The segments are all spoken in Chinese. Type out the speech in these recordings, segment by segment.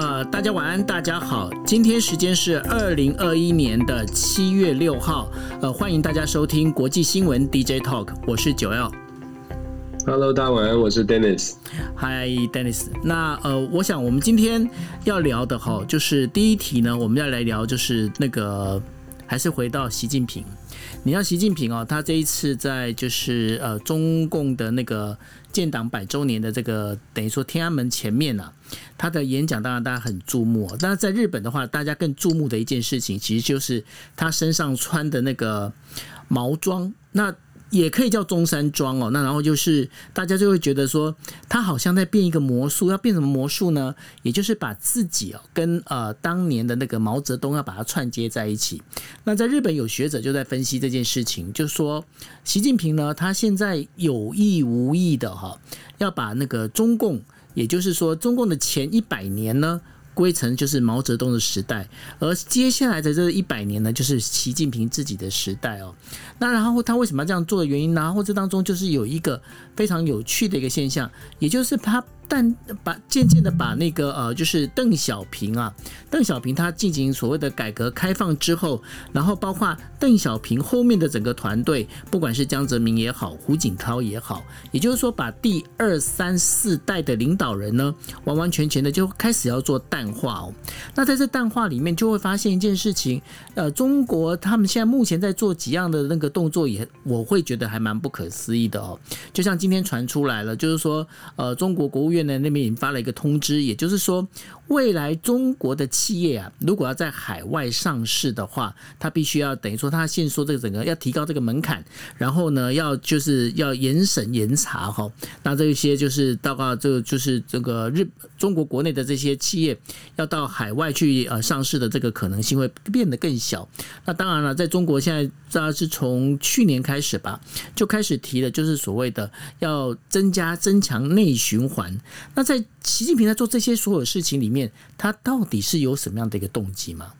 呃，大家晚安，大家好，今天时间是二零二一年的七月六号，呃，欢迎大家收听国际新闻 DJ Talk，我是九 L。Hello，大家晚安，我是 Dennis。Hi，Dennis。那呃，我想我们今天要聊的哈，就是第一题呢，我们要来聊就是那个，还是回到习近平。你像习近平哦，他这一次在就是呃中共的那个建党百周年的这个等于说天安门前面啊，他的演讲当然大家很注目。但是在日本的话，大家更注目的一件事情，其实就是他身上穿的那个毛装。那也可以叫中山装哦，那然后就是大家就会觉得说，他好像在变一个魔术，要变什么魔术呢？也就是把自己哦跟呃当年的那个毛泽东要把它串接在一起。那在日本有学者就在分析这件事情，就说习近平呢，他现在有意无意的哈，要把那个中共，也就是说中共的前一百年呢。归成就是毛泽东的时代，而接下来的这一百年呢，就是习近平自己的时代哦。那然后他为什么要这样做的原因呢？然后这当中就是有一个非常有趣的一个现象，也就是他但把渐渐的把那个呃，就是邓小平啊，邓小平他进行所谓的改革开放之后，然后包括邓小平后面的整个团队，不管是江泽民也好，胡锦涛也好，也就是说把第二三四代的领导人呢，完完全全的就开始要做淡化哦。那在这淡化里面，就会发现一件事情，呃，中国他们现在目前在做几样的那个动作，也我会觉得还蛮不可思议的哦。就像今天传出来了，就是说，呃，中国国务院呢那边已经发了一个通知，也就是说，未来中国的企业啊，如果要在海外上市的话，它必须要等于说，它先说这个整个要提高这个门槛，然后呢，要就是要严审严查哈。那这些就是到到这个就是这个日中国国内的这些企业要到海外去呃上市的这个可能性会变得更小。那当然了，在中国现在大概是从去年开始吧，就开始提的，就是所谓的要增加增强内循环。那在习近平在做这些所有事情里面，他到底是有什么样的一个动机吗？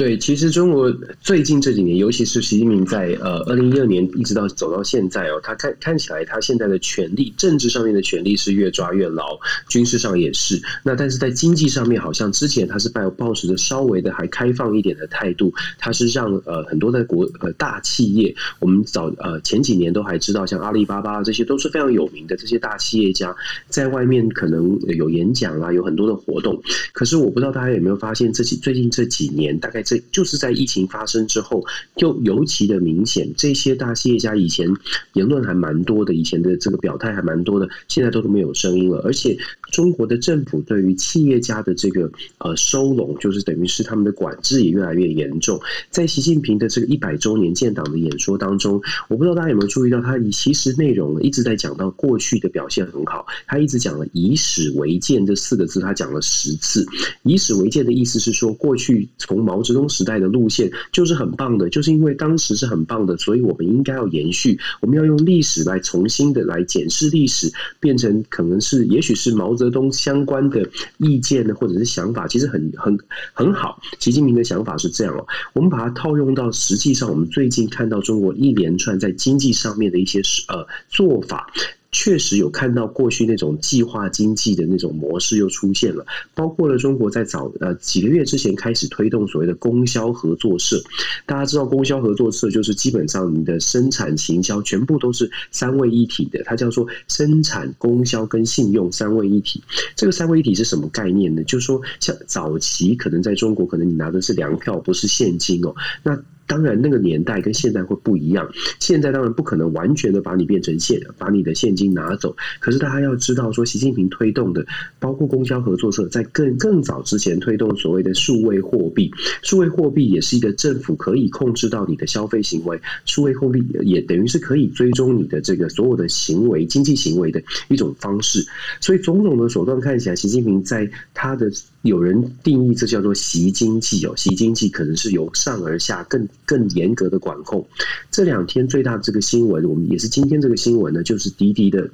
对，其实中国最近这几年，尤其是习近平在呃二零一二年一直到走到现在哦，他看看起来他现在的权力，政治上面的权力是越抓越牢，军事上也是。那但是在经济上面，好像之前他是抱抱持着稍微的还开放一点的态度，他是让呃很多的国呃大企业，我们早呃前几年都还知道，像阿里巴巴这些都是非常有名的这些大企业家，在外面可能有演讲啊，有很多的活动。可是我不知道大家有没有发现，这几最近这几年大概。这就是在疫情发生之后，就尤其的明显。这些大企业家以前言论还蛮多的，以前的这个表态还蛮多的，现在都是没有声音了。而且中国的政府对于企业家的这个呃收拢，就是等于是他们的管制也越来越严重。在习近平的这个一百周年建党的演说当中，我不知道大家有没有注意到，他以其实内容一直在讲到过去的表现很好，他一直讲了以史为鉴这四个字，他讲了十次。以史为鉴的意思是说，过去从毛泽东时代的路线就是很棒的，就是因为当时是很棒的，所以我们应该要延续。我们要用历史来重新的来检视历史，变成可能是也许是毛泽东相关的意见呢，或者是想法，其实很很很好。习近平的想法是这样哦，我们把它套用到实际上，我们最近看到中国一连串在经济上面的一些呃做法。确实有看到过去那种计划经济的那种模式又出现了，包括了中国在早呃几个月之前开始推动所谓的供销合作社。大家知道供销合作社就是基本上你的生产、行销全部都是三位一体的，它叫做生产、供销跟信用三位一体。这个三位一体是什么概念呢？就是说像早期可能在中国，可能你拿的是粮票，不是现金哦。那当然，那个年代跟现在会不一样。现在当然不可能完全的把你变成现，把你的现金拿走。可是大家要知道，说习近平推动的，包括供销合作社，在更更早之前推动所谓的数位货币。数位货币也是一个政府可以控制到你的消费行为，数位货币也等于是可以追踪你的这个所有的行为、经济行为的一种方式。所以种种的手段看起来，习近平在他的有人定义这叫做“习经济”哦，习经济可能是由上而下更。更严格的管控。这两天最大这个新闻，我们也是今天这个新闻呢，就是滴滴的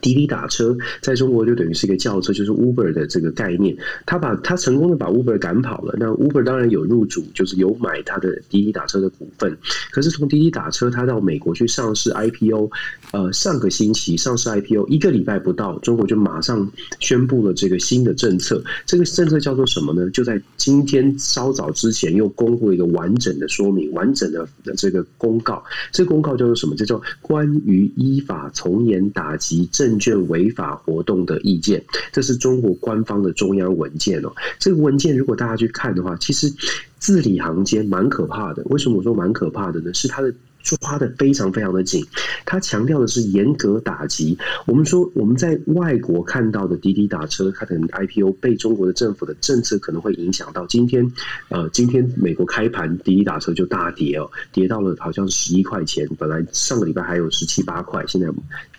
滴滴打车在中国就等于是一个轿车，就是 Uber 的这个概念。他把他成功的把 Uber 赶跑了。那 Uber 当然有入主，就是有买他的滴滴打车的股份。可是从滴滴打车，他到美国去上市 IPO，呃，上个星期上市 IPO 一个礼拜不到，中国就马上宣布了这个新的政策。这个政策叫做什么呢？就在今天稍早之前又公布一个完整的说明，完整的这个公告。这个公告叫做什么？叫做关于依法从严打击。证券违法活动的意见，这是中国官方的中央文件哦。这个文件如果大家去看的话，其实字里行间蛮可怕的。为什么我说蛮可怕的呢？是它的。抓的非常非常的紧，他强调的是严格打击。我们说我们在外国看到的滴滴打车，它可能 IPO 被中国的政府的政策可能会影响到。今天，呃，今天美国开盘滴滴打车就大跌哦，跌到了好像十一块钱，本来上个礼拜还有十七八块，现在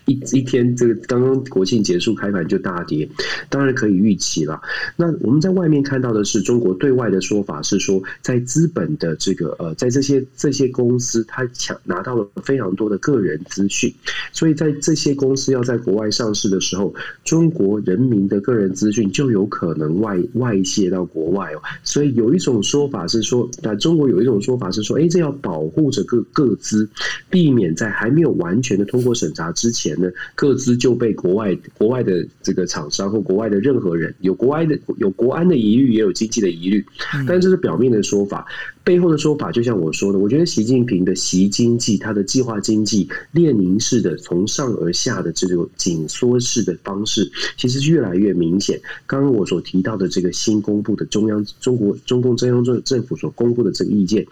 一一天这个刚刚国庆结束开盘就大跌，当然可以预期了。那我们在外面看到的是中国对外的说法是说，在资本的这个呃，在这些这些公司，它抢。拿到了非常多的个人资讯，所以在这些公司要在国外上市的时候，中国人民的个人资讯就有可能外外泄到国外哦。所以有一种说法是说，那中国有一种说法是说，哎，这要保护着各各资，避免在还没有完全的通过审查之前呢，各自就被国外国外的这个厂商或国外的任何人有国外的有国安的疑虑，也有经济的疑虑，但这是表面的说法。背后的说法，就像我说的，我觉得习近平的习经济，他的计划经济，列宁式的从上而下的这种紧缩式的方式，其实越来越明显。刚刚我所提到的这个新公布的中央中国中共中央政政府所公布的这个意见，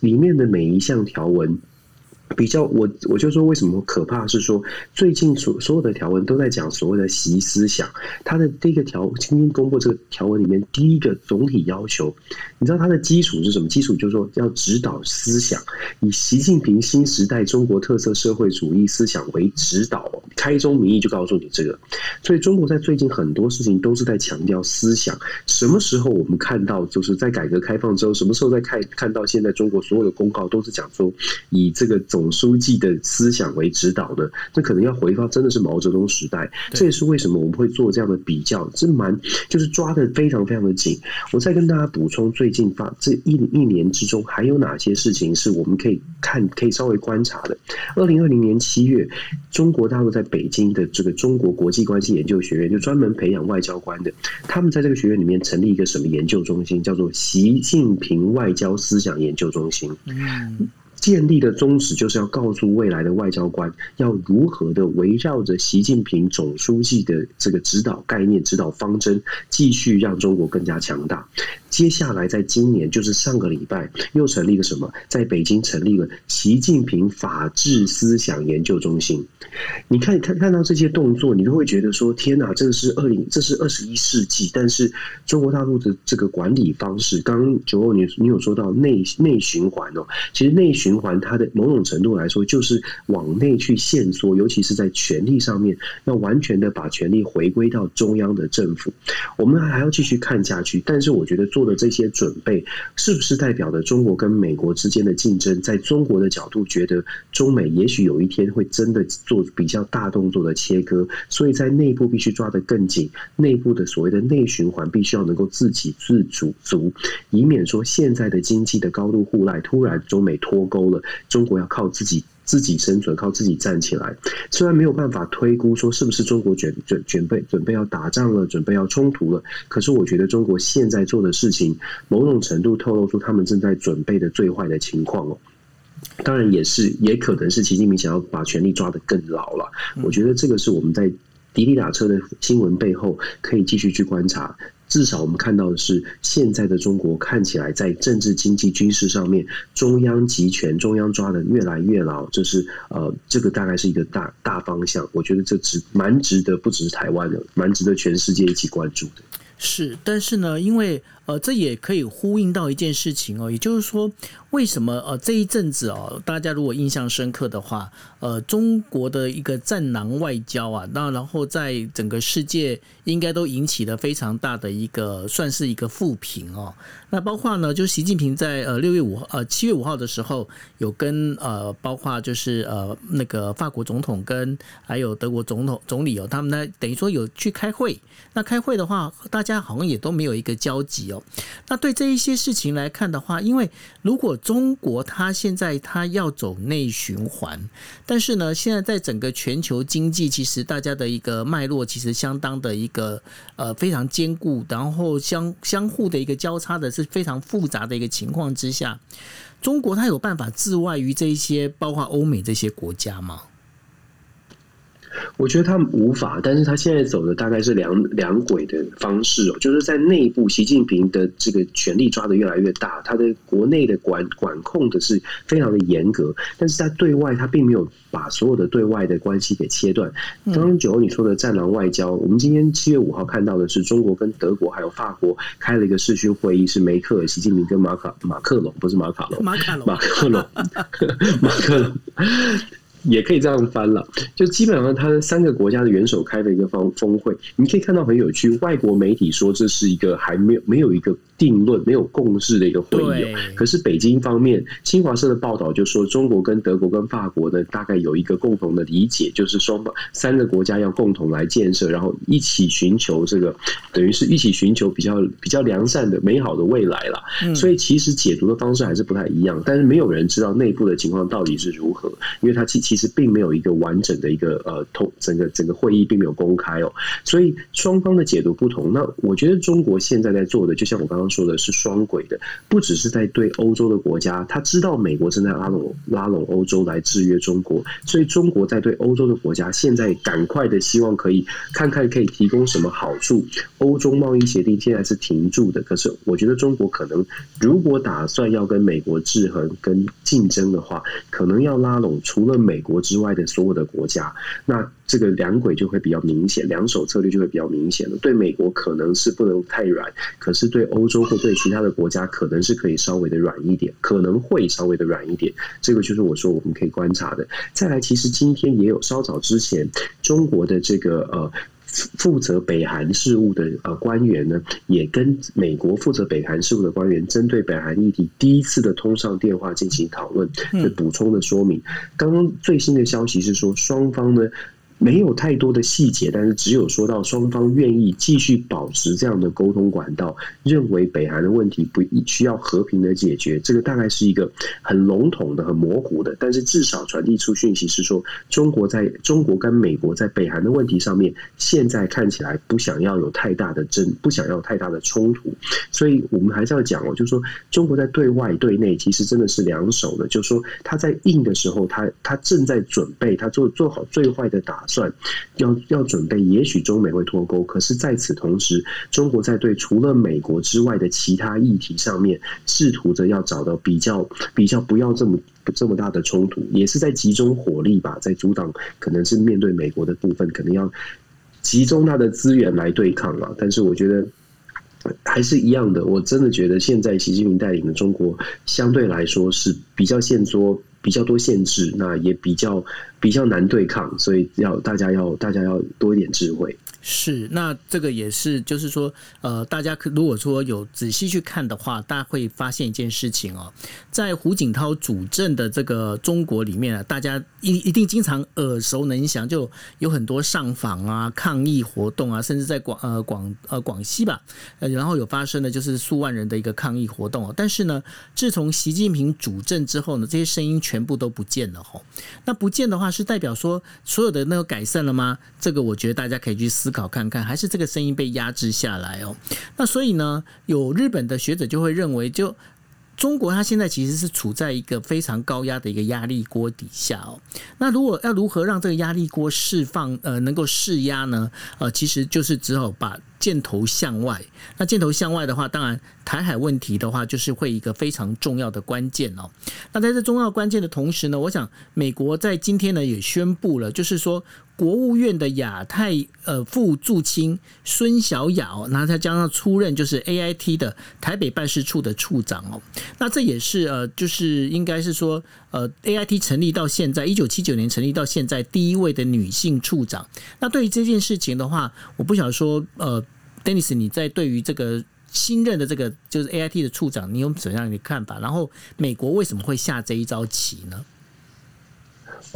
里面的每一项条文。比较我我就说为什么可怕是说最近所所有的条文都在讲所谓的习思想，它的第一个条今天公布这个条文里面第一个总体要求，你知道它的基础是什么？基础就是说要指导思想，以习近平新时代中国特色社会主义思想为指导，开宗明义就告诉你这个。所以中国在最近很多事情都是在强调思想。什么时候我们看到就是在改革开放之后，什么时候在看看到现在中国所有的公告都是讲说以这个。总书记的思想为指导的，那可能要回到真的是毛泽东时代。这也是为什么我们会做这样的比较，这蛮就是抓的非常非常的紧。我再跟大家补充，最近发这一一年之中，还有哪些事情是我们可以看、可以稍微观察的？二零二零年七月，中国大陆在北京的这个中国国际关系研究学院，就专门培养外交官的，他们在这个学院里面成立一个什么研究中心，叫做习近平外交思想研究中心。嗯。建立的宗旨就是要告诉未来的外交官，要如何的围绕着习近平总书记的这个指导概念、指导方针，继续让中国更加强大。接下来，在今年就是上个礼拜，又成立了什么？在北京成立了习近平法治思想研究中心。你看，看看到这些动作，你都会觉得说：天哪，这个是二零，这是二十一世纪。但是中国大陆的这个管理方式，刚刚九欧你你有说到内内循环哦，其实内循。环它的某种程度来说，就是往内去限缩，尤其是在权力上面，要完全的把权力回归到中央的政府。我们还要继续看下去，但是我觉得做的这些准备，是不是代表着中国跟美国之间的竞争？在中国的角度，觉得中美也许有一天会真的做比较大动作的切割，所以在内部必须抓得更紧，内部的所谓的内循环必须要能够自给自足，足以免说现在的经济的高度互赖，突然中美脱钩。了，中国要靠自己自己生存，靠自己站起来。虽然没有办法推估说是不是中国准准准备准备要打仗了，准备要冲突了，可是我觉得中国现在做的事情，某种程度透露出他们正在准备的最坏的情况哦。当然，也是也可能是习近平想要把权力抓得更牢了。我觉得这个是我们在滴滴打车的新闻背后可以继续去观察。至少我们看到的是，现在的中国看起来在政治、经济、军事上面，中央集权，中央抓的越来越牢。这是呃，这个大概是一个大大方向。我觉得这值蛮值得，不只是台湾的，蛮值得全世界一起关注的。是，但是呢，因为呃，这也可以呼应到一件事情哦，也就是说，为什么呃这一阵子哦，大家如果印象深刻的话，呃，中国的一个战狼外交啊，那然后在整个世界应该都引起了非常大的一个算是一个负评哦。那包括呢，就习近平在呃六月五呃七月五号的时候，有跟呃包括就是呃那个法国总统跟还有德国总统总理哦，他们呢等于说有去开会。那开会的话，大家好像也都没有一个交集哦。那对这一些事情来看的话，因为如果中国它现在它要走内循环，但是呢，现在在整个全球经济，其实大家的一个脉络其实相当的一个呃非常坚固，然后相相互的一个交叉的是非常复杂的一个情况之下，中国它有办法自外于这一些包括欧美这些国家吗？我觉得他们无法，但是他现在走的大概是两两轨的方式哦，就是在内部，习近平的这个权力抓的越来越大，他的国内的管管控的是非常的严格，但是在对外，他并没有把所有的对外的关系给切断。刚刚九欧你说的战狼外交，我们今天七月五号看到的是中国跟德国还有法国开了一个视讯会议，是梅克尔、习近平跟马卡马克龙，不是马卡龙，马卡龙，马克龙，马克龙。也可以这样翻了，就基本上他三个国家的元首开的一个峰峰会，你可以看到很有趣。外国媒体说这是一个还没有没有一个定论、没有共识的一个会议。可是北京方面，新华社的报道就说，中国跟德国跟法国呢，大概有一个共同的理解，就是双方三个国家要共同来建设，然后一起寻求这个，等于是一起寻求比较比较良善的、美好的未来了。所以其实解读的方式还是不太一样，但是没有人知道内部的情况到底是如何，因为它其其。其实并没有一个完整的一个呃通整个整个会议并没有公开哦，所以双方的解读不同。那我觉得中国现在在做的，就像我刚刚说的是双轨的，不只是在对欧洲的国家，他知道美国正在拉拢拉拢欧洲来制约中国，所以中国在对欧洲的国家现在赶快的希望可以看看可以提供什么好处。欧洲贸易协定现在是停住的，可是我觉得中国可能如果打算要跟美国制衡跟竞争的话，可能要拉拢除了美。国之外的所有的国家，那这个两轨就会比较明显，两手策略就会比较明显了。对美国可能是不能太软，可是对欧洲或对其他的国家，可能是可以稍微的软一点，可能会稍微的软一点。这个就是我说我们可以观察的。再来，其实今天也有稍早之前，中国的这个呃。负责北韩事务的呃官员呢，也跟美国负责北韩事务的官员针对北韩议题第一次的通上电话进行讨论，的补充的说明。刚刚最新的消息是说，双方呢。没有太多的细节，但是只有说到双方愿意继续保持这样的沟通管道，认为北韩的问题不需要和平的解决，这个大概是一个很笼统的、很模糊的，但是至少传递出讯息是说，中国在中国跟美国在北韩的问题上面，现在看起来不想要有太大的争，不想要太大的冲突，所以我们还是要讲哦，就是说中国在对外对内其实真的是两手的，就是说他在硬的时候，他他正在准备，他做做好最坏的打。算要要准备，也许中美会脱钩。可是，在此同时，中国在对除了美国之外的其他议题上面，试图着要找到比较比较不要这么这么大的冲突，也是在集中火力吧，在阻挡可能是面对美国的部分，可能要集中他的资源来对抗啊。但是，我觉得还是一样的。我真的觉得，现在习近平带领的中国相对来说是比较现缩。比较多限制，那也比较比较难对抗，所以要大家要大家要多一点智慧。是，那这个也是，就是说，呃，大家可如果说有仔细去看的话，大家会发现一件事情哦，在胡锦涛主政的这个中国里面啊，大家一一定经常耳熟能详，就有很多上访啊、抗议活动啊，甚至在广呃广呃广西吧，然后有发生的就是数万人的一个抗议活动哦。但是呢，自从习近平主政之后呢，这些声音全部都不见了吼。那不见的话，是代表说所有的那个改善了吗？这个我觉得大家可以去思考。考看看，还是这个声音被压制下来哦。那所以呢，有日本的学者就会认为，就中国它现在其实是处在一个非常高压的一个压力锅底下哦。那如果要如何让这个压力锅释放，呃，能够释压呢？呃，其实就是只好把。箭头向外，那箭头向外的话，当然台海问题的话，就是会一个非常重要的关键哦。那在这重要关键的同时呢，我想美国在今天呢也宣布了，就是说国务院的亚太呃副驻青孙小雅哦，然后他加上出任就是 A I T 的台北办事处的处长哦，那这也是呃就是应该是说呃 A I T 成立到现在一九七九年成立到现在第一位的女性处长。那对于这件事情的话，我不想说呃，Dennis 你在对于这个新任的这个就是 A I T 的处长，你有怎样的看法？然后美国为什么会下这一招棋呢？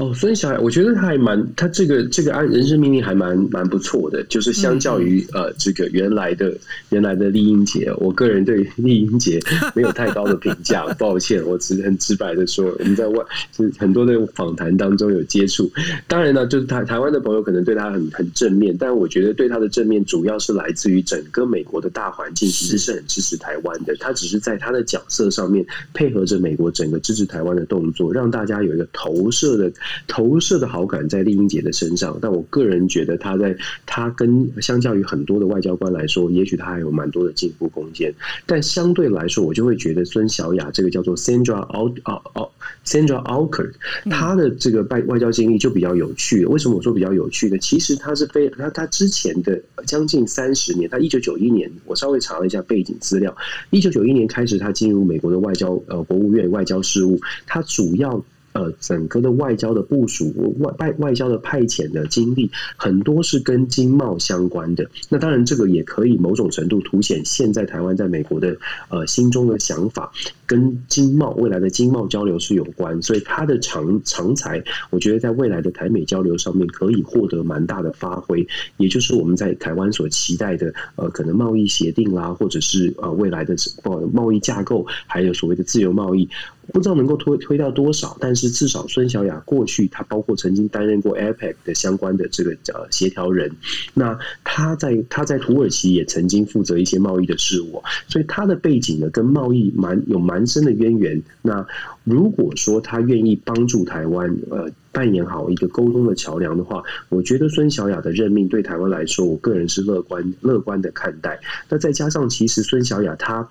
哦，所以小孩，我觉得他还蛮，他这个这个按人生命令还蛮蛮不错的，就是相较于呃这个原来的原来的丽英姐，我个人对丽英姐 没有太高的评价，抱歉，我只很直白的说，我们在外就是很多的访谈当中有接触，当然呢，就是台台湾的朋友可能对他很很正面，但我觉得对他的正面主要是来自于整个美国的大环境其实是很支持台湾的，他只是在他的角色上面配合着美国整个支持台湾的动作，让大家有一个投射的。投射的好感在丽英姐的身上，但我个人觉得她在她跟相较于很多的外交官来说，也许她还有蛮多的进步空间。但相对来说，我就会觉得孙小雅这个叫做 Sandra Al Sandra Alker，她的这个外外交经历就比较有趣。为什么我说比较有趣呢？其实她是非她她之前的将近三十年，她一九九一年，我稍微查了一下背景资料，一九九一年开始，她进入美国的外交呃国务院外交事务，她主要。呃，整个的外交的部署、外外外交的派遣的经历，很多是跟经贸相关的。那当然，这个也可以某种程度凸显现在台湾在美国的呃心中的想法，跟经贸未来的经贸交流是有关。所以他的长长才，我觉得在未来的台美交流上面可以获得蛮大的发挥。也就是我们在台湾所期待的呃，可能贸易协定啦，或者是呃未来的贸贸易架构，还有所谓的自由贸易。不知道能够推推到多少，但是至少孙小雅过去，她包括曾经担任过 APEC 的相关的这个呃协调人，那她在她在土耳其也曾经负责一些贸易的事务，所以她的背景呢跟贸易蛮有蛮深的渊源。那如果说她愿意帮助台湾，呃，扮演好一个沟通的桥梁的话，我觉得孙小雅的任命对台湾来说，我个人是乐观乐观的看待。那再加上其实孙小雅她。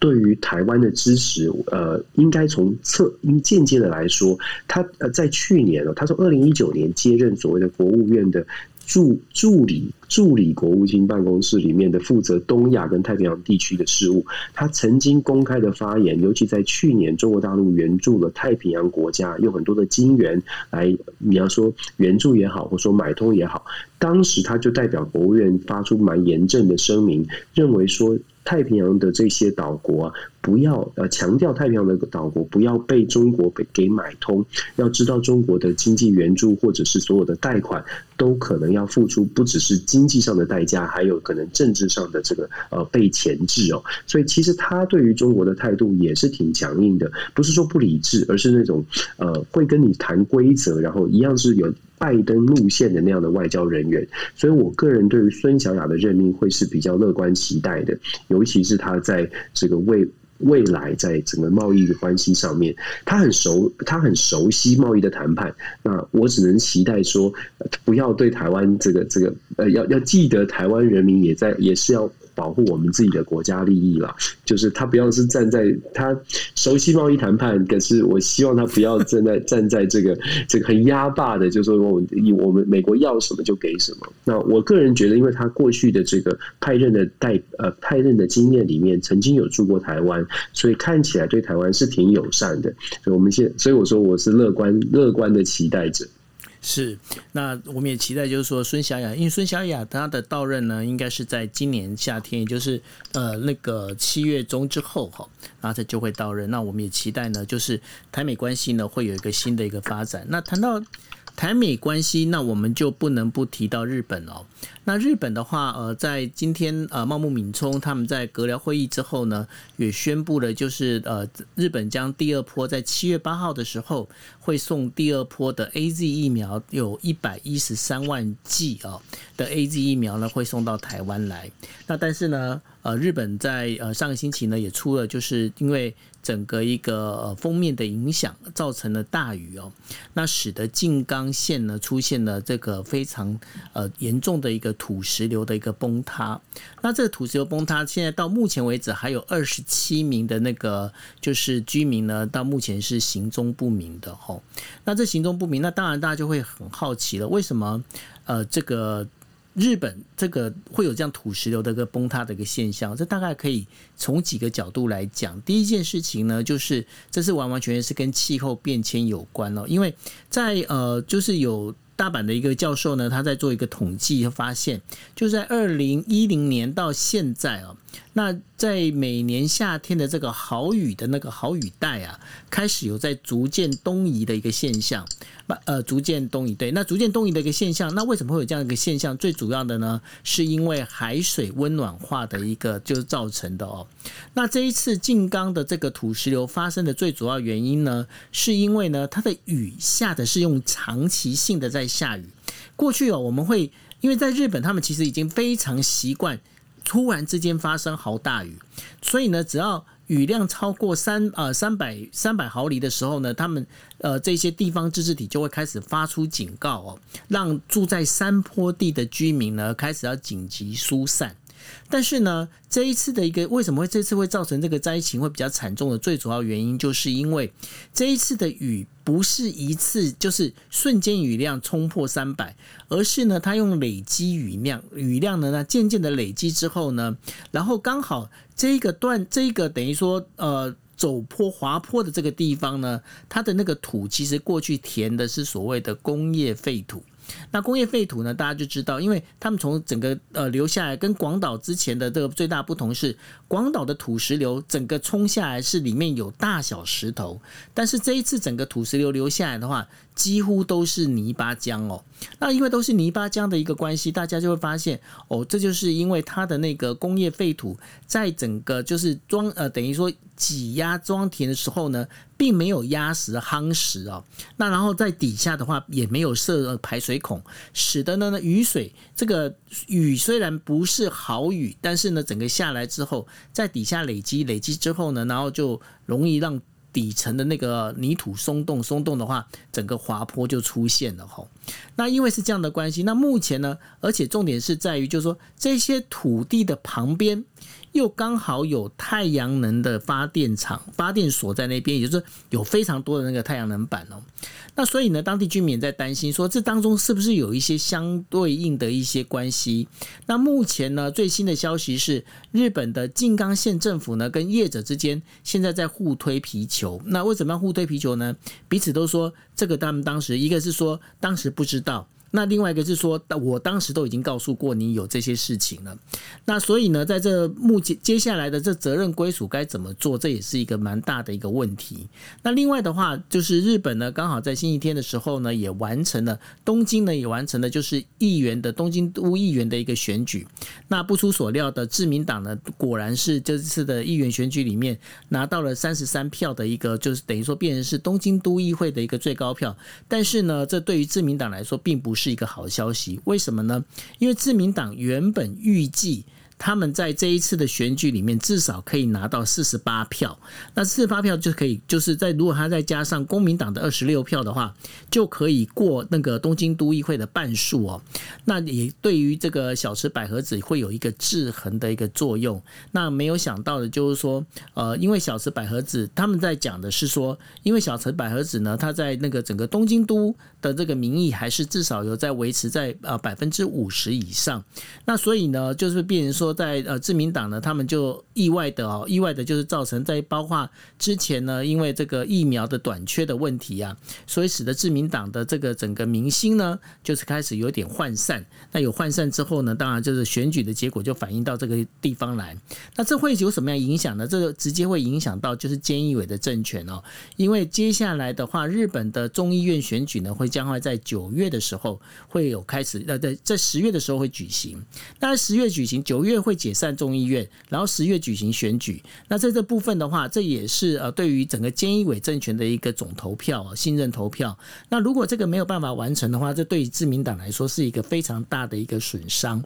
对于台湾的支持，呃，应该从侧间接的来说，他呃在去年哦，他从二零一九年接任所谓的国务院的助助理助理国务卿办公室里面的负责东亚跟太平洋地区的事务，他曾经公开的发言，尤其在去年中国大陆援助了太平洋国家，用很多的金元来，你要说援助也好，或说买通也好，当时他就代表国务院发出蛮严正的声明，认为说。太平洋的这些岛国，不要呃强调太平洋的岛国不要被中国给给买通。要知道，中国的经济援助或者是所有的贷款，都可能要付出不只是经济上的代价，还有可能政治上的这个呃被钳制哦。所以，其实他对于中国的态度也是挺强硬的，不是说不理智，而是那种呃会跟你谈规则，然后一样是有。拜登路线的那样的外交人员，所以我个人对于孙小雅的任命会是比较乐观期待的，尤其是他在这个为未来在整个贸易的关系上面，他很熟，他很熟悉贸易的谈判。那我只能期待说，不要对台湾这个这个呃，要要记得台湾人民也在也是要。保护我们自己的国家利益了，就是他不要是站在他熟悉贸易谈判，可是我希望他不要站在 站在这个这个很压霸的，就是说我我们美国要什么就给什么。那我个人觉得，因为他过去的这个派任的代呃派任的经验里面，曾经有住过台湾，所以看起来对台湾是挺友善的。所以我们现所以我说我是乐观乐观的期待者。是，那我们也期待，就是说孙小雅，因为孙小雅她的到任呢，应该是在今年夏天，也就是呃那个七月中之后哈，然后她就会到任。那我们也期待呢，就是台美关系呢会有一个新的一个发展。那谈到台美关系，那我们就不能不提到日本哦。那日本的话，呃，在今天呃，茂木敏充他们在阁僚会议之后呢，也宣布了，就是呃，日本将第二波在七月八号的时候会送第二波的 A Z 疫苗，有一百一十三万剂啊的 A Z 疫苗呢会送到台湾来。那但是呢，呃，日本在呃上个星期呢也出了，就是因为整个一个呃封面的影响，造成了大雨哦，那使得静冈县呢出现了这个非常呃严重的一个土石流的一个崩塌。那这个土石流崩塌，现在到目前为止还有二十七名的那个就是居民呢，到目前是行踪不明的吼。那这行踪不明，那当然大家就会很好奇了，为什么呃这个？日本这个会有这样土石流的一个崩塌的一个现象，这大概可以从几个角度来讲。第一件事情呢，就是这是完完全全是跟气候变迁有关了，因为在呃，就是有大阪的一个教授呢，他在做一个统计，发现就在二零一零年到现在啊。那在每年夏天的这个好雨的那个好雨带啊，开始有在逐渐东移的一个现象，呃，逐渐东移。对，那逐渐东移的一个现象，那为什么会有这样一个现象？最主要的呢，是因为海水温暖化的一个就是造成的哦。那这一次静冈的这个土石流发生的最主要原因呢，是因为呢，它的雨下的是用长期性的在下雨。过去哦，我们会因为在日本，他们其实已经非常习惯。突然之间发生好大雨，所以呢，只要雨量超过三呃三百三百毫米的时候呢，他们呃这些地方自治体就会开始发出警告哦，让住在山坡地的居民呢开始要紧急疏散。但是呢，这一次的一个为什么会这次会造成这个灾情会比较惨重的最主要原因，就是因为这一次的雨不是一次就是瞬间雨量冲破三百，而是呢，它用累积雨量，雨量呢，那渐渐的累积之后呢，然后刚好这个段这个等于说呃走坡滑坡的这个地方呢，它的那个土其实过去填的是所谓的工业废土。那工业废土呢？大家就知道，因为他们从整个呃流下来，跟广岛之前的这个最大不同是，广岛的土石流整个冲下来是里面有大小石头，但是这一次整个土石流流下来的话。几乎都是泥巴浆哦，那因为都是泥巴浆的一个关系，大家就会发现哦，这就是因为它的那个工业废土在整个就是装呃，等于说挤压装填的时候呢，并没有压实夯实哦，那然后在底下的话也没有设排水孔，使得呢雨水这个雨虽然不是好雨，但是呢整个下来之后，在底下累积累积之后呢，然后就容易让。底层的那个泥土松动，松动的话，整个滑坡就出现了吼。那因为是这样的关系，那目前呢，而且重点是在于，就是说这些土地的旁边。又刚好有太阳能的发电厂、发电所在那边，也就是有非常多的那个太阳能板哦。那所以呢，当地居民在担心说，这当中是不是有一些相对应的一些关系？那目前呢，最新的消息是，日本的静冈县政府呢，跟业者之间现在在互推皮球。那为什么要互推皮球呢？彼此都说，这个他们当时一个是说，当时不知道。那另外一个是说，我当时都已经告诉过你有这些事情了。那所以呢，在这目前接下来的这责任归属该怎么做，这也是一个蛮大的一个问题。那另外的话，就是日本呢，刚好在星期天的时候呢，也完成了东京呢也完成了就是议员的东京都议员的一个选举。那不出所料的，自民党呢果然是这次的议员选举里面拿到了三十三票的一个，就是等于说变成是东京都议会的一个最高票。但是呢，这对于自民党来说并不是。是一个好消息，为什么呢？因为自民党原本预计。他们在这一次的选举里面至少可以拿到四十八票，那四十八票就可以，就是在如果他再加上公民党的二十六票的话，就可以过那个东京都议会的半数哦。那也对于这个小池百合子会有一个制衡的一个作用。那没有想到的就是说，呃，因为小池百合子他们在讲的是说，因为小池百合子呢，他在那个整个东京都的这个民意还是至少有在维持在呃百分之五十以上。那所以呢，就是变成说。在呃，自民党呢，他们就意外的哦，意外的就是造成在包括之前呢，因为这个疫苗的短缺的问题啊，所以使得自民党的这个整个民心呢，就是开始有点涣散。那有涣散之后呢，当然就是选举的结果就反映到这个地方来。那这会有什么样影响呢？这个直接会影响到就是菅义伟的政权哦，因为接下来的话，日本的众议院选举呢，会将会在九月的时候会有开始，呃，在在十月的时候会举行。那十月举行，九月。会解散众议院，然后十月举行选举。那在这部分的话，这也是呃对于整个菅义伟政权的一个总投票、信任投票。那如果这个没有办法完成的话，这对于自民党来说是一个非常大的一个损伤。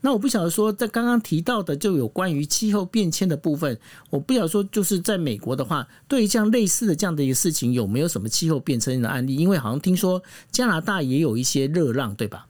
那我不晓得说，在刚刚提到的就有关于气候变迁的部分，我不晓得说就是在美国的话，对于这样类似的这样的一个事情，有没有什么气候变迁的案例？因为好像听说加拿大也有一些热浪，对吧？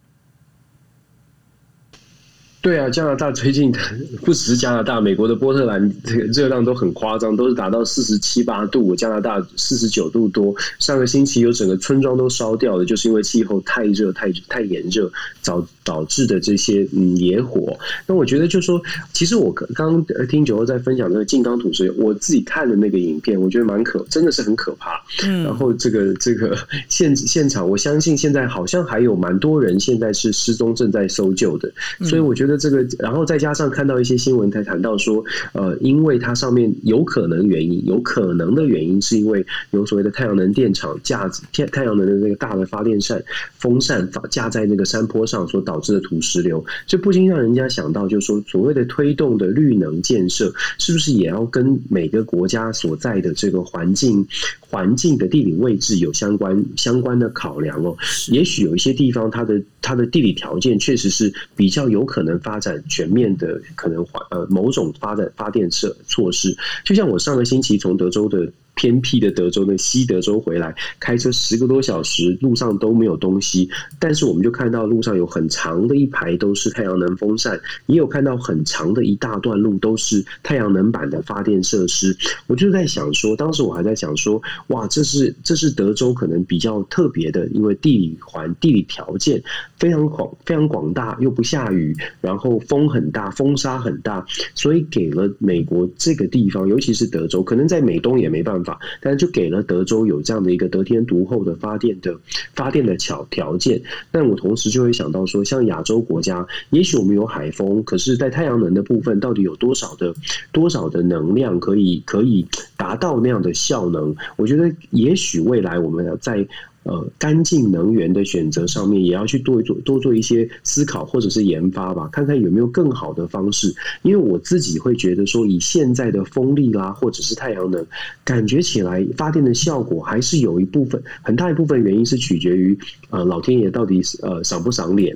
对啊，加拿大最近 不只是加拿大，美国的波特兰这个热量都很夸张，都是达到四十七八度，加拿大四十九度多。上个星期有整个村庄都烧掉了，就是因为气候太热、太太炎热导导致的这些嗯野火。那我觉得就说，其实我刚刚听九欧在分享那个金刚土石，我自己看的那个影片，我觉得蛮可，真的是很可怕。嗯，然后这个这个现现场，我相信现在好像还有蛮多人现在是失踪，正在搜救的，所以我觉得。那这个，然后再加上看到一些新闻，才谈到说，呃，因为它上面有可能原因，有可能的原因，是因为有所谓的太阳能电厂架太太阳能的那个大的发电扇风扇架在那个山坡上所导致的土石流，这不禁让人家想到，就是说，所谓的推动的绿能建设，是不是也要跟每个国家所在的这个环境环境的地理位置有相关相关的考量哦？也许有一些地方，它的它的地理条件确实是比较有可能。发展全面的可能，呃，某种发展发电设措施，就像我上个星期从德州的。偏僻的德州的西德州回来，开车十个多小时，路上都没有东西。但是我们就看到路上有很长的一排都是太阳能风扇，也有看到很长的一大段路都是太阳能板的发电设施。我就在想说，当时我还在想说，哇，这是这是德州可能比较特别的，因为地理环地理条件非常广非常广大，又不下雨，然后风很大，风沙很大，所以给了美国这个地方，尤其是德州，可能在美东也没办法。但是就给了德州有这样的一个得天独厚的发电的发电的条条件，但我同时就会想到说，像亚洲国家，也许我们有海风，可是，在太阳能的部分，到底有多少的多少的能量可以可以达到那样的效能？我觉得，也许未来我们要在。呃，干净能源的选择上面也要去多做多做一些思考或者是研发吧，看看有没有更好的方式。因为我自己会觉得说，以现在的风力啦，或者是太阳能，感觉起来发电的效果还是有一部分很大一部分原因是取决于呃老天爷到底呃赏不赏脸。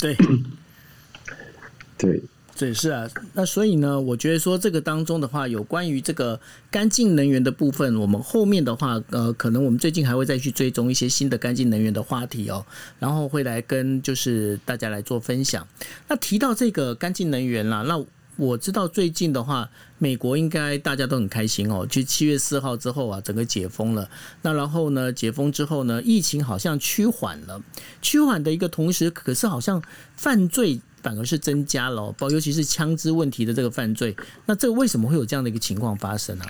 对，对。对，是啊，那所以呢，我觉得说这个当中的话，有关于这个干净能源的部分，我们后面的话，呃，可能我们最近还会再去追踪一些新的干净能源的话题哦，然后会来跟就是大家来做分享。那提到这个干净能源啦，那我知道最近的话，美国应该大家都很开心哦，就七月四号之后啊，整个解封了。那然后呢，解封之后呢，疫情好像趋缓了，趋缓的一个同时，可是好像犯罪。反而是增加了，包尤其是枪支问题的这个犯罪。那这个为什么会有这样的一个情况发生呢？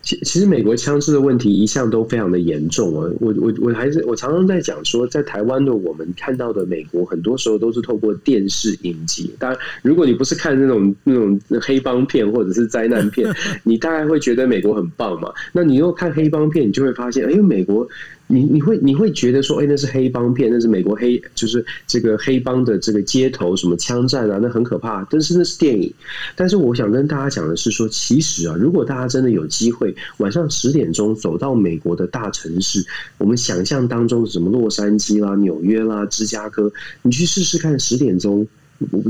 其其实美国枪支的问题一向都非常的严重啊！我我我还是我常常在讲说，在台湾的我们看到的美国，很多时候都是透过电视影集。当然，如果你不是看那种那种黑帮片或者是灾难片，你大概会觉得美国很棒嘛。那你又看黑帮片，你就会发现，哎，美国。你你会你会觉得说，哎，那是黑帮片，那是美国黑，就是这个黑帮的这个街头什么枪战啊，那很可怕。但是那是电影。但是我想跟大家讲的是说，其实啊，如果大家真的有机会晚上十点钟走到美国的大城市，我们想象当中的什么洛杉矶啦、纽约啦、芝加哥，你去试试看十点钟。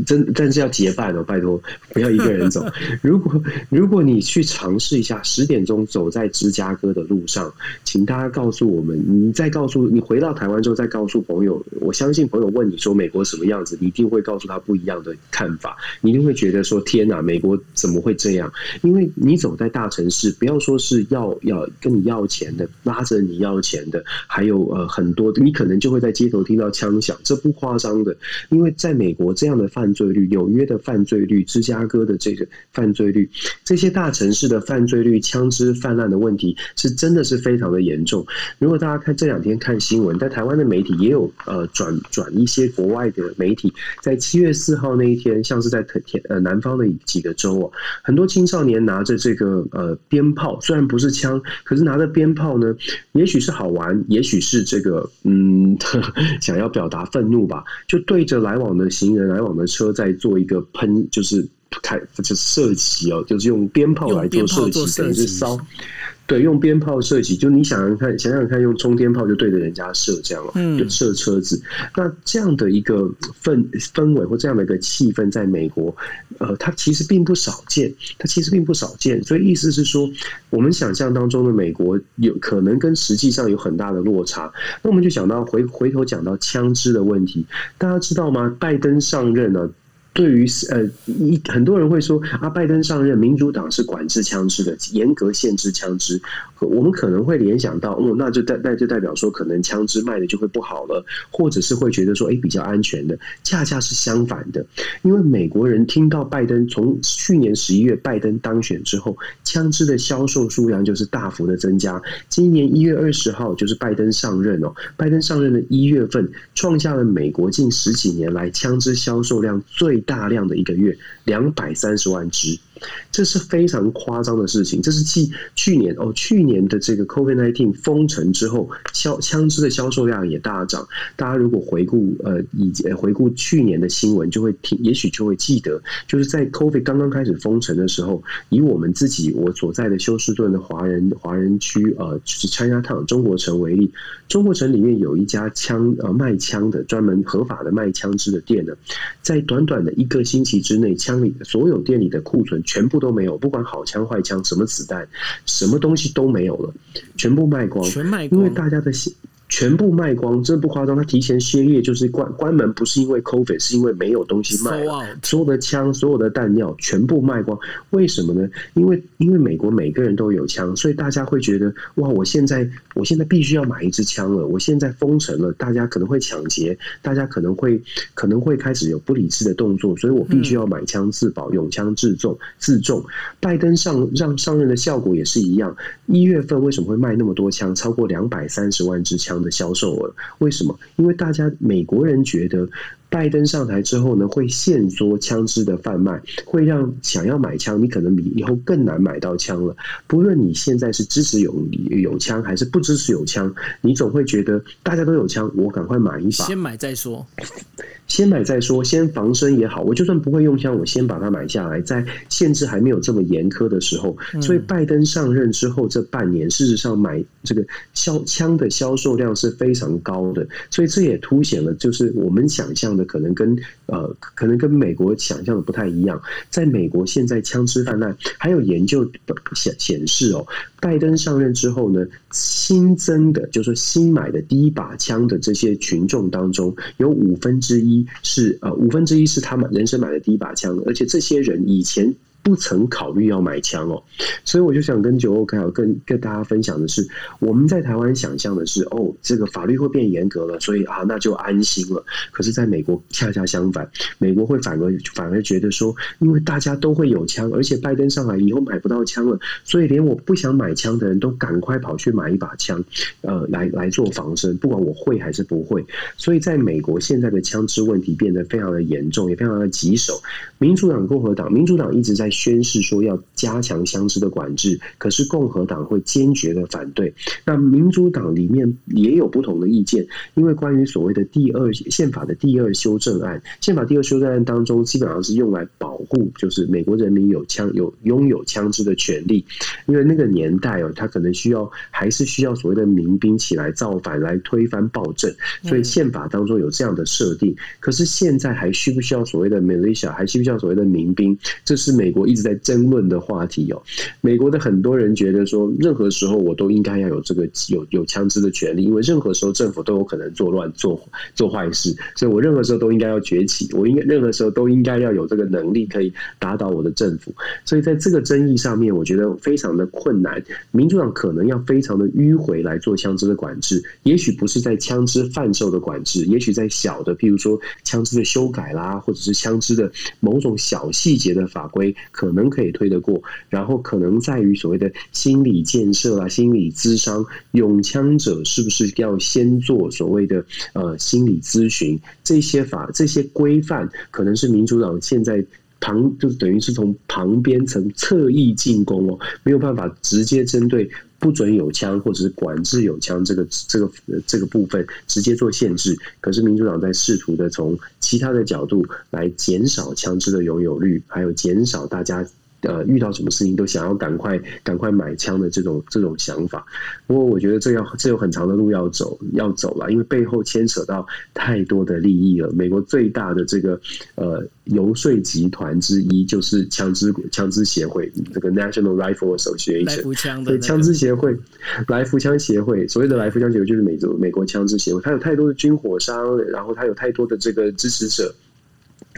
真，但是要结伴哦，拜托，不要一个人走。如果如果你去尝试一下，十点钟走在芝加哥的路上，请大家告诉我们，你再告诉你回到台湾之后再告诉朋友，我相信朋友问你说美国什么样子，你一定会告诉他不一样的看法，你一定会觉得说天哪，美国怎么会这样？因为你走在大城市，不要说是要要跟你要钱的，拉着你要钱的，还有呃很多，你可能就会在街头听到枪响，这不夸张的，因为在美国这样。的犯罪率，纽约的犯罪率，芝加哥的这个犯罪率，这些大城市的犯罪率、枪支泛滥的问题，是真的是非常的严重。如果大家看这两天看新闻，在台湾的媒体也有呃转转一些国外的媒体，在七月四号那一天，像是在田呃南方的几个州哦，很多青少年拿着这个呃鞭炮，虽然不是枪，可是拿着鞭炮呢，也许是好玩，也许是这个嗯 想要表达愤怒吧，就对着来往的行人来往。往的车在做一个喷，就是开就是射击哦，就是用鞭炮来做射击，等于是烧。对，用鞭炮射击，就你想想看，想想看，用冲天炮就对着人家射，这样就射车子。那这样的一个氛氛围或这样的一个气氛，在美国，呃，它其实并不少见，它其实并不少见。所以意思是说，我们想象当中的美国有可能跟实际上有很大的落差。那我们就讲到回回头讲到枪支的问题，大家知道吗？拜登上任了。对于呃，一很多人会说啊，拜登上任，民主党是管制枪支的，严格限制枪支。我们可能会联想到，哦，那就代那就代表说，可能枪支卖的就会不好了，或者是会觉得说，哎，比较安全的。恰恰是相反的，因为美国人听到拜登从去年十一月拜登当选之后，枪支的销售数量就是大幅的增加。今年一月二十号就是拜登上任哦，拜登上任的一月份，创下了美国近十几年来枪支销售量最。大量的一个月，两百三十万只。这是非常夸张的事情。这是继去年哦，去年的这个 COVID-19 封城之后，销枪支的销售量也大涨。大家如果回顾呃，以回顾去年的新闻，就会听，也许就会记得，就是在 COVID 刚刚开始封城的时候，以我们自己我所在的休斯顿的华人华人区呃，就是 China Town 中国城为例，中国城里面有一家枪呃卖枪的专门合法的卖枪支的店呢，在短短的一个星期之内，枪里所有店里的库存。全部都没有，不管好枪坏枪，什么子弹，什么东西都没有了，全部卖光，全卖光，因为大家的心。全部卖光，这不夸张。他提前歇业，就是关关门，不是因为 COVID，是因为没有东西卖。所有的枪，所有的弹药，全部卖光。为什么呢？因为因为美国每个人都有枪，所以大家会觉得哇，我现在我现在必须要买一支枪了。我现在封城了，大家可能会抢劫，大家可能会可能会开始有不理智的动作，所以我必须要买枪自保，用枪自重自重。拜登上让上任的效果也是一样。一月份为什么会卖那么多枪？超过两百三十万支枪。的销售额，为什么？因为大家美国人觉得。拜登上台之后呢，会限缩枪支的贩卖，会让想要买枪，你可能比以后更难买到枪了。不论你现在是支持有有枪还是不支持有枪，你总会觉得大家都有枪，我赶快买一把，先买再说，先买再说，先防身也好。我就算不会用枪，我先把它买下来，在限制还没有这么严苛的时候。所以拜登上任之后这半年，事实上买这个销枪的销售量是非常高的，所以这也凸显了就是我们想象。可能跟呃，可能跟美国想象的不太一样。在美国，现在枪支泛滥，还有研究显显示哦，拜登上任之后呢，新增的，就是新买的第一把枪的这些群众当中，有五分之一是呃，五分之一是他们人生买的第一把枪，而且这些人以前。不曾考虑要买枪哦，所以我就想跟九欧还有跟跟大家分享的是，我们在台湾想象的是，哦，这个法律会变严格了，所以啊，那就安心了。可是，在美国恰恰相反，美国会反而反而觉得说，因为大家都会有枪，而且拜登上来以后买不到枪了，所以连我不想买枪的人都赶快跑去买一把枪，呃，来来做防身，不管我会还是不会。所以，在美国现在的枪支问题变得非常的严重，也非常的棘手。民主党、共和党，民主党一直在。宣誓说要加强枪支的管制，可是共和党会坚决的反对。那民主党里面也有不同的意见，因为关于所谓的第二宪法的第二修正案，宪法第二修正案当中基本上是用来保护，就是美国人民有枪有拥有枪支的权利。因为那个年代哦，他可能需要还是需要所谓的民兵起来造反来推翻暴政，所以宪法当中有这样的设定。可是现在还需不需要所谓的 militia，还需不需要所谓的民兵？这是美国。一直在争论的话题哦，美国的很多人觉得说，任何时候我都应该要有这个有有枪支的权利，因为任何时候政府都有可能作乱、做做坏事，所以我任何时候都应该要崛起，我应该任何时候都应该要有这个能力可以打倒我的政府。所以在这个争议上面，我觉得非常的困难。民主党可能要非常的迂回来做枪支的管制，也许不是在枪支贩售的管制，也许在小的，譬如说枪支的修改啦，或者是枪支的某种小细节的法规。可能可以推得过，然后可能在于所谓的心理建设啊、心理咨商，勇枪者是不是要先做所谓的呃心理咨询？这些法、这些规范，可能是民主党现在旁就等于是从旁边层侧翼进攻哦，没有办法直接针对不准有枪，或者是管制有枪这个这个这个部分直接做限制。可是民主党在试图的从其他的角度来减少枪支的拥有率，还有减少大家。呃，遇到什么事情都想要赶快赶快买枪的这种这种想法，不过我觉得这要这有很长的路要走要走了，因为背后牵扯到太多的利益了。美国最大的这个呃游说集团之一就是枪支枪支协会，这个 National Rifle Association，对枪支协会，来福枪协会，所谓的来福枪协会就是美洲美国枪支协会，它有太多的军火商，然后它有太多的这个支持者。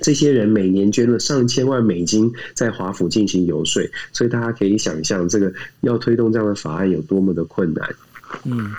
这些人每年捐了上千万美金在华府进行游说，所以大家可以想象，这个要推动这样的法案有多么的困难。嗯，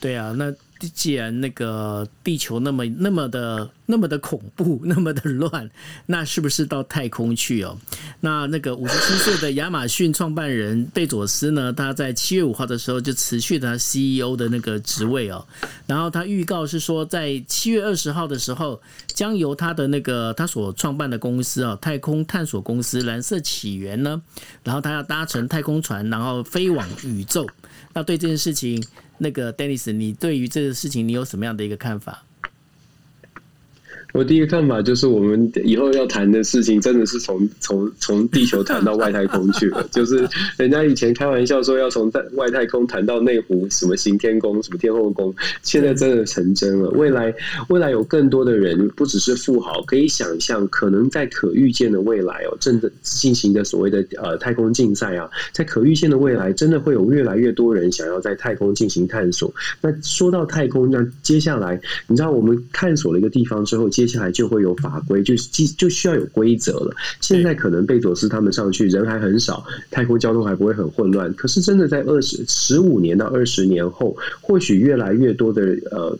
对啊，那。既然那个地球那么那么的那么的恐怖，那么的乱，那是不是到太空去哦？那那个五十七岁的亚马逊创办人贝佐斯呢？他在七月五号的时候就辞去他 CEO 的那个职位哦。然后他预告是说，在七月二十号的时候，将由他的那个他所创办的公司啊，太空探索公司蓝色起源呢，然后他要搭乘太空船，然后飞往宇宙。那对这件事情。那个 Dennis，你对于这个事情，你有什么样的一个看法？我第一个看法就是，我们以后要谈的事情，真的是从从从地球谈到外太空去了。就是人家以前开玩笑说要从在外太空谈到内湖，什么行天宫，什么天后宫，现在真的成真了。未来未来有更多的人，不只是富豪，可以想象，可能在可预见的未来哦，正在进行的所谓的呃太空竞赛啊，在可预见的未来，真的会有越来越多人想要在太空进行探索。那说到太空，那接下来你知道，我们探索了一个地方之后，接接下来就会有法规，就就就需要有规则了。现在可能贝佐斯他们上去人还很少，太空交通还不会很混乱。可是真的在二十十五年到二十年后，或许越来越多的呃。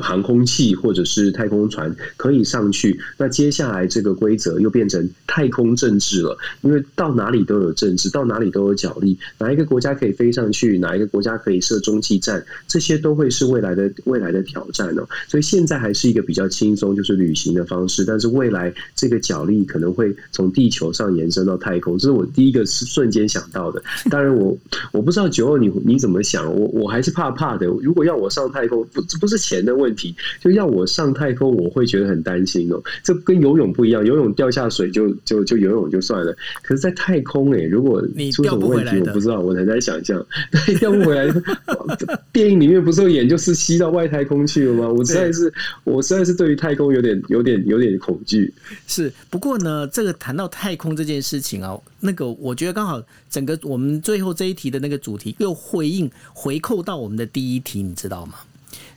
航空器或者是太空船可以上去，那接下来这个规则又变成太空政治了，因为到哪里都有政治，到哪里都有角力，哪一个国家可以飞上去，哪一个国家可以设中继站，这些都会是未来的未来的挑战哦。所以现在还是一个比较轻松，就是旅行的方式，但是未来这个角力可能会从地球上延伸到太空，这是我第一个是瞬间想到的。当然，我我不知道九二你你怎么想，我我还是怕怕的。如果要我上太空，不这不是钱的问。问题就要我上太空，我会觉得很担心哦。这跟游泳不一样，游泳掉下水就就就游泳就算了。可是，在太空哎，如果出什么问题，我不知道，我还在想象。对掉不回来，电影里面不是有演，就是吸到外太空去了吗？我实在是，我实在是对于太空有点、有点、有点恐惧。是，不过呢，这个谈到太空这件事情啊，那个我觉得刚好整个我们最后这一题的那个主题又回应回扣到我们的第一题，你知道吗？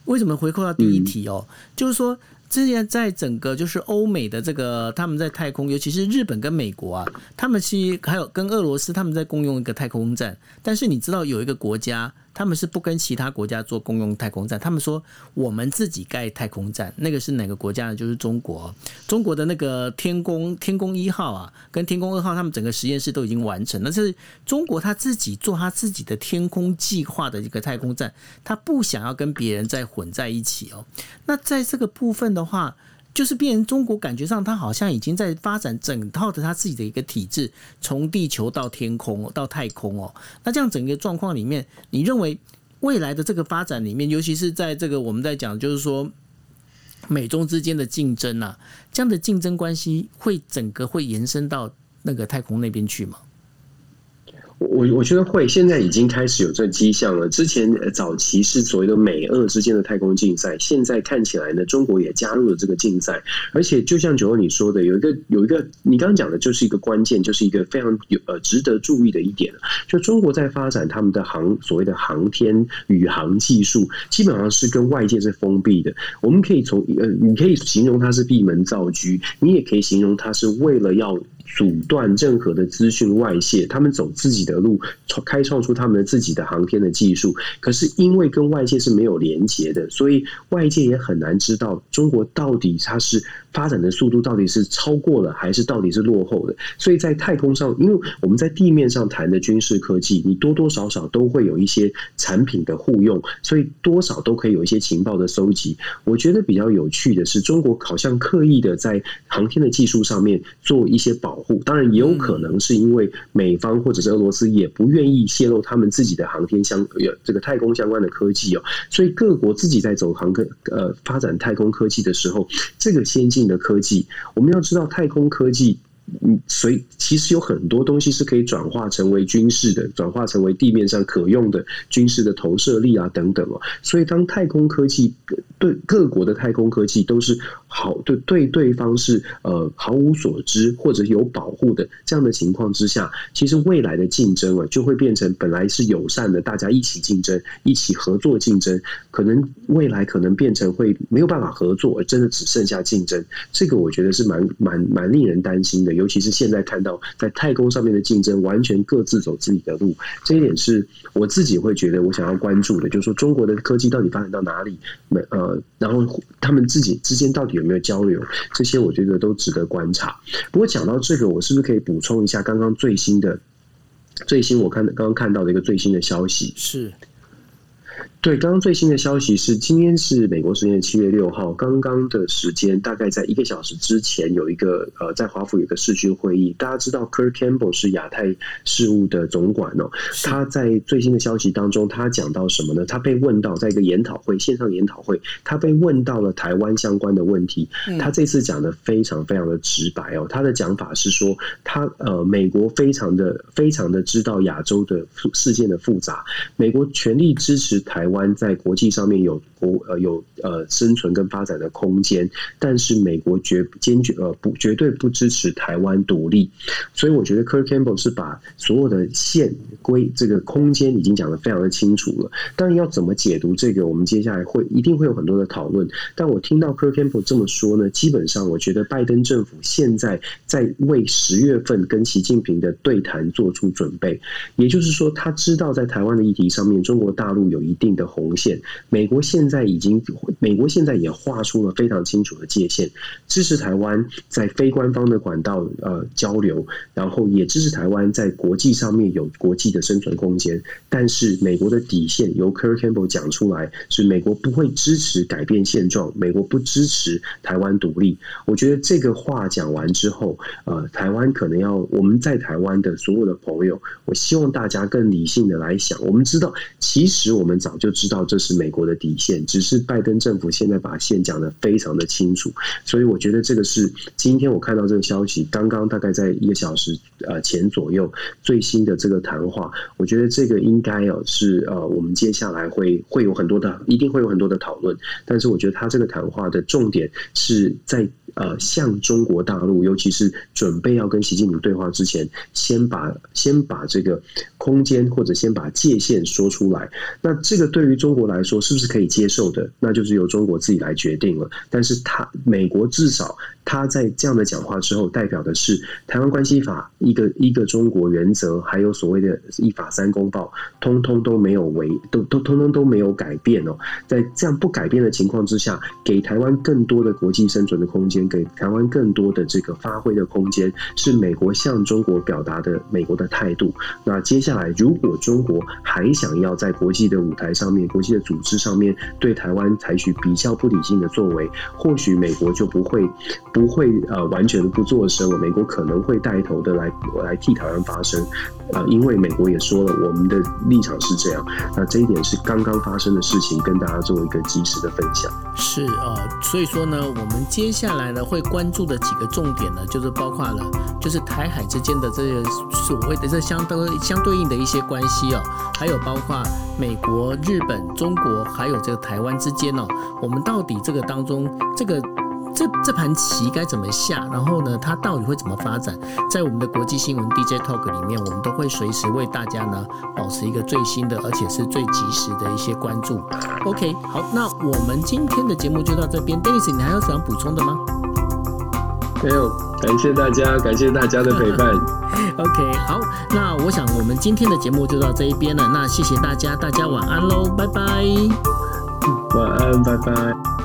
为什么回扣到第一题哦？就是说，之前在整个就是欧美的这个他们在太空，尤其是日本跟美国啊，他们其实还有跟俄罗斯，他们在共用一个太空站。但是你知道有一个国家。他们是不跟其他国家做公用太空站，他们说我们自己盖太空站，那个是哪个国家呢？就是中国，中国的那个天宫天宫一号啊，跟天宫二号，他们整个实验室都已经完成，那是中国他自己做他自己的天空计划的一个太空站，他不想要跟别人再混在一起哦。那在这个部分的话。就是变成中国感觉上，它好像已经在发展整套的它自己的一个体制，从地球到天空到太空哦。那这样整个状况里面，你认为未来的这个发展里面，尤其是在这个我们在讲，就是说美中之间的竞争啊，这样的竞争关系会整个会延伸到那个太空那边去吗？我我觉得会，现在已经开始有这迹象了。之前早期是所谓的美俄之间的太空竞赛，现在看起来呢，中国也加入了这个竞赛。而且就像九欧你说的，有一个有一个你刚刚讲的，就是一个关键，就是一个非常有呃值得注意的一点，就中国在发展他们的航所谓的航天宇航技术，基本上是跟外界是封闭的。我们可以从呃，你可以形容它是闭门造车，你也可以形容它是为了要。阻断任何的资讯外泄，他们走自己的路，创开创出他们自己的航天的技术。可是因为跟外界是没有连接的，所以外界也很难知道中国到底它是发展的速度到底是超过了还是到底是落后的？所以在太空上，因为我们在地面上谈的军事科技，你多多少少都会有一些产品的互用，所以多少都可以有一些情报的搜集。我觉得比较有趣的是，中国好像刻意的在航天的技术上面做一些保护，当然也有可能是因为美方或者是俄罗斯也不愿意泄露他们自己的航天相有这个太空相关的科技哦，所以各国自己在走航科呃发展太空科技的时候，这个先进的科技，我们要知道太空科技。嗯，所以其实有很多东西是可以转化成为军事的，转化成为地面上可用的军事的投射力啊等等哦。所以当太空科技对各国的太空科技都是好对对对方是呃毫无所知或者有保护的这样的情况之下，其实未来的竞争啊就会变成本来是友善的，大家一起竞争、一起合作竞争，可能未来可能变成会没有办法合作，而真的只剩下竞争。这个我觉得是蛮蛮蛮令人担心的。尤其是现在看到在太空上面的竞争，完全各自走自己的路，这一点是我自己会觉得我想要关注的，就是说中国的科技到底发展到哪里？呃，然后他们自己之间到底有没有交流？这些我觉得都值得观察。不过讲到这个，我是不是可以补充一下刚刚最新的最新我看刚刚看到的一个最新的消息？是。对，刚刚最新的消息是，今天是美国时间七月六号，刚刚的时间，大概在一个小时之前，有一个呃，在华府有一个视讯会议。大家知道，Kirk Campbell 是亚太事务的总管哦，他在最新的消息当中，他讲到什么呢？他被问到，在一个研讨会线上研讨会，他被问到了台湾相关的问题。他这次讲的非常非常的直白哦，他的讲法是说，他呃，美国非常的非常的知道亚洲的事件的复杂，美国全力支持。台湾在国际上面有国呃有呃生存跟发展的空间，但是美国绝坚决呃不绝对不支持台湾独立，所以我觉得 Kirk Campbell 是把所有的线规这个空间已经讲得非常的清楚了。当然要怎么解读这个，我们接下来会一定会有很多的讨论。但我听到 Kirk Campbell 这么说呢，基本上我觉得拜登政府现在在为十月份跟习近平的对谈做出准备，也就是说他知道在台湾的议题上面，中国大陆有一。定的红线，美国现在已经，美国现在也画出了非常清楚的界限，支持台湾在非官方的管道呃交流，然后也支持台湾在国际上面有国际的生存空间。但是美国的底线由 Kirk Campbell 讲出来，是美国不会支持改变现状，美国不支持台湾独立。我觉得这个话讲完之后，呃，台湾可能要我们在台湾的所有的朋友，我希望大家更理性的来想。我们知道，其实我们早。就就知道这是美国的底线，只是拜登政府现在把线讲得非常的清楚，所以我觉得这个是今天我看到这个消息，刚刚大概在一个小时呃前左右最新的这个谈话，我觉得这个应该哦是呃我们接下来会会有很多的，一定会有很多的讨论，但是我觉得他这个谈话的重点是在呃向中国大陆，尤其是准备要跟习近平对话之前，先把先把这个空间或者先把界限说出来，那这。个对于中国来说是不是可以接受的？那就是由中国自己来决定了。但是，他美国至少他在这样的讲话之后，代表的是台湾关系法一个一个中国原则，还有所谓的“一法三公报”，通通都没有违，都都通通都没有改变哦。在这样不改变的情况之下，给台湾更多的国际生存的空间，给台湾更多的这个发挥的空间，是美国向中国表达的美国的态度。那接下来，如果中国还想要在国际的舞台，上面国际的组织上面对台湾采取比较不理性的作为，或许美国就不会不会呃完全的不作声了。美国可能会带头的来来替台湾发声，呃，因为美国也说了，我们的立场是这样。那这一点是刚刚发生的事情，跟大家做一个及时的分享。是呃，所以说呢，我们接下来会关注的几个重点呢，就是包括了就是台海之间的这些所谓的这相当相对应的一些关系哦，还有包括美国。日本、中国还有这个台湾之间哦，我们到底这个当中，这个这这盘棋该怎么下？然后呢，它到底会怎么发展？在我们的国际新闻 DJ Talk 里面，我们都会随时为大家呢保持一个最新的，而且是最及时的一些关注。OK，好，那我们今天的节目就到这边。Dennis，你还有什么补充的吗？没有，感谢大家，感谢大家的陪伴。OK，好，那我想我们今天的节目就到这一边了。那谢谢大家，大家晚安喽，拜拜。晚安，拜拜。